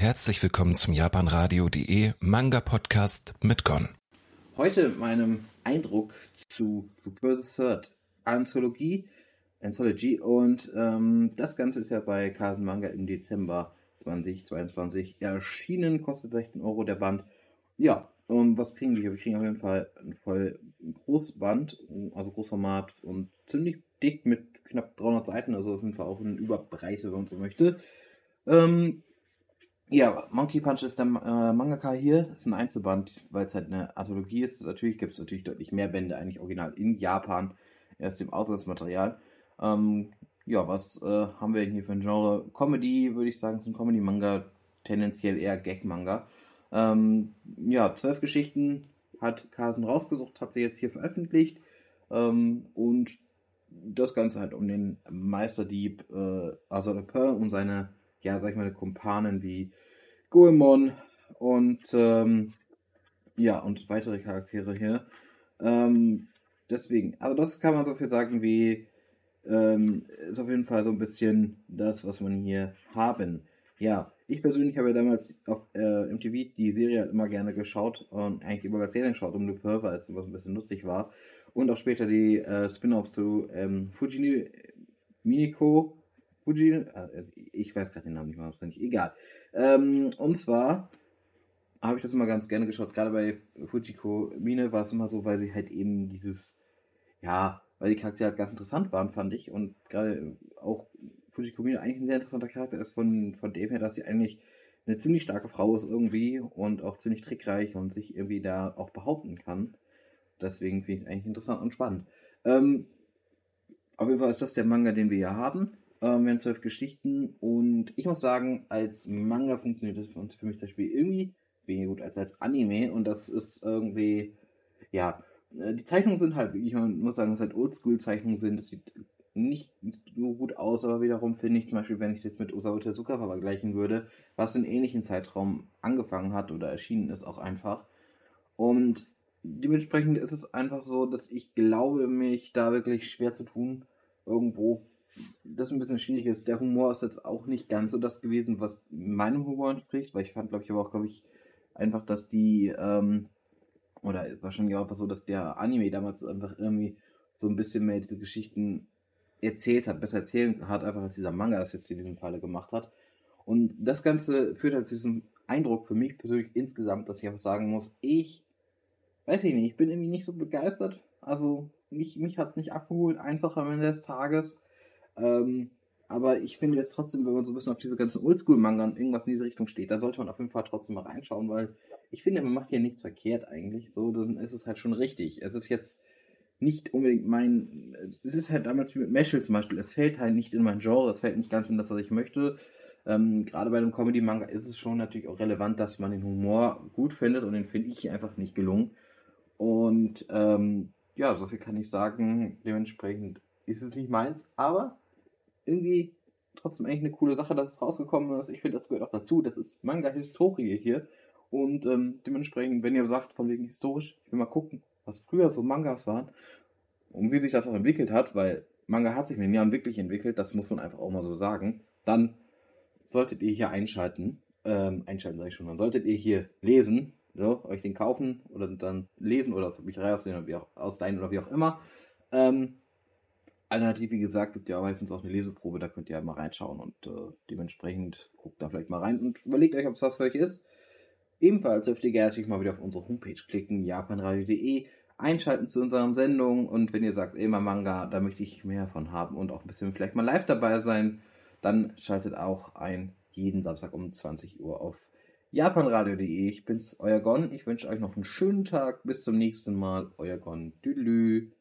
Herzlich willkommen zum japanradio.de Manga Podcast mit Gon. Heute meinem Eindruck zu Super Third Anthologie, Anthology und ähm, das Ganze ist ja bei Kasen Manga im Dezember 2022 erschienen, kostet 16 Euro der Band. Ja, und was kriegen wir hier? Wir kriegen auf jeden Fall ein voll Großband, also Großformat und ziemlich dick mit knapp 300 Seiten, also auf jeden Fall auch eine Überbreite, wenn man so möchte. Ähm, ja, Monkey Punch ist der äh, Mangaka hier. Das ist ein Einzelband, weil es halt eine Anthologie ist. Natürlich gibt es natürlich deutlich mehr Bände, eigentlich original in Japan, erst im Ausgangsmaterial. Ähm, ja, was äh, haben wir denn hier für ein Genre? Comedy, würde ich sagen, ein Comedy-Manga, tendenziell eher Gag-Manga. Ähm, ja, zwölf Geschichten hat Carson rausgesucht, hat sie jetzt hier veröffentlicht. Ähm, und das Ganze halt um den Meisterdieb äh, Azor Pearl und seine, ja, sag ich mal, Kumpanen wie Goemon und ähm, ja, und weitere Charaktere hier. Ähm, deswegen, also das kann man so viel sagen wie ähm, ist auf jeden Fall so ein bisschen das, was man hier haben. Ja, ich persönlich habe ja damals auf äh, MTV die Serie halt immer gerne geschaut und eigentlich immer als Serien geschaut, um Lupin, weil es immer so ein bisschen lustig war. Und auch später die äh, Spin-offs zu ähm, Fujini Miniko. Fuji, äh, ich weiß gerade den Namen nicht mehr, nicht egal. Ähm, und zwar habe ich das immer ganz gerne geschaut. Gerade bei Fujiko Mine war es immer so, weil sie halt eben dieses, ja, weil die Charaktere halt ganz interessant waren, fand ich. Und gerade auch Fujiko Mine eigentlich ein sehr interessanter Charakter ist von, von dem her, dass sie eigentlich eine ziemlich starke Frau ist irgendwie und auch ziemlich trickreich und sich irgendwie da auch behaupten kann. Deswegen finde ich es eigentlich interessant und spannend. Ähm, auf jeden Fall ist das der Manga, den wir hier haben. Ähm, wir haben zwölf Geschichten und ich muss sagen, als Manga funktioniert das für, für mich zum Beispiel irgendwie weniger gut als als Anime und das ist irgendwie, ja, äh, die Zeichnungen sind halt man muss sagen, dass halt Oldschool-Zeichnungen sind. Das sieht nicht so gut aus, aber wiederum finde ich zum Beispiel, wenn ich das mit Osamu Tezuka vergleichen würde, was in ähnlichen Zeitraum angefangen hat oder erschienen ist, auch einfach. Und dementsprechend ist es einfach so, dass ich glaube, mich da wirklich schwer zu tun, irgendwo das ein bisschen schwierig ist. Der Humor ist jetzt auch nicht ganz so das gewesen, was meinem Humor entspricht, weil ich fand, glaube ich, aber auch, glaube ich, einfach, dass die, ähm, oder wahrscheinlich auch einfach so, dass der Anime damals einfach irgendwie so ein bisschen mehr diese Geschichten erzählt hat, besser erzählen hat, einfach als dieser Manga es jetzt in diesem Falle gemacht hat. Und das Ganze führt halt zu diesem Eindruck für mich persönlich insgesamt, dass ich einfach sagen muss, ich weiß ich nicht, ich bin irgendwie nicht so begeistert. Also mich, mich hat es nicht abgeholt, einfach am Ende des Tages. Ähm, aber ich finde jetzt trotzdem, wenn man so ein bisschen auf diese ganzen Oldschool-Manga und irgendwas in diese Richtung steht, dann sollte man auf jeden Fall trotzdem mal reinschauen, weil ich finde, man macht hier nichts verkehrt eigentlich. So, dann ist es halt schon richtig. Es ist jetzt nicht unbedingt mein. Es ist halt damals wie mit Meshel zum Beispiel. Es fällt halt nicht in mein Genre, es fällt nicht ganz in das, was ich möchte. Ähm, gerade bei einem Comedy-Manga ist es schon natürlich auch relevant, dass man den Humor gut findet und den finde ich einfach nicht gelungen. Und ähm, ja, so viel kann ich sagen. Dementsprechend ist es nicht meins, aber irgendwie trotzdem eigentlich eine coole Sache, dass es rausgekommen ist. Ich finde, das gehört auch dazu. Das ist Manga-Historie hier. Und ähm, dementsprechend, wenn ihr sagt, von wegen historisch, ich will mal gucken, was früher so Mangas waren und wie sich das auch entwickelt hat, weil Manga hat sich in den Jahren wirklich entwickelt, das muss man einfach auch mal so sagen, dann solltet ihr hier einschalten. Ähm, einschalten sage ich schon, dann solltet ihr hier lesen, so, euch den kaufen oder dann lesen oder aus der Bücherei oder wie auch, ausleihen oder wie auch immer. Ähm, Alternativ, wie gesagt, gibt ja meistens auch eine Leseprobe, da könnt ihr ja mal reinschauen und äh, dementsprechend guckt da vielleicht mal rein und überlegt euch, ob es was für euch ist. Ebenfalls dürft ihr gerne mal wieder auf unsere Homepage klicken, japanradio.de, einschalten zu unseren Sendungen und wenn ihr sagt, immer Manga, da möchte ich mehr von haben und auch ein bisschen vielleicht mal live dabei sein, dann schaltet auch ein jeden Samstag um 20 Uhr auf japanradio.de. Ich bin's, euer Gon. Ich wünsche euch noch einen schönen Tag. Bis zum nächsten Mal. Euer Gon. Tüdelü.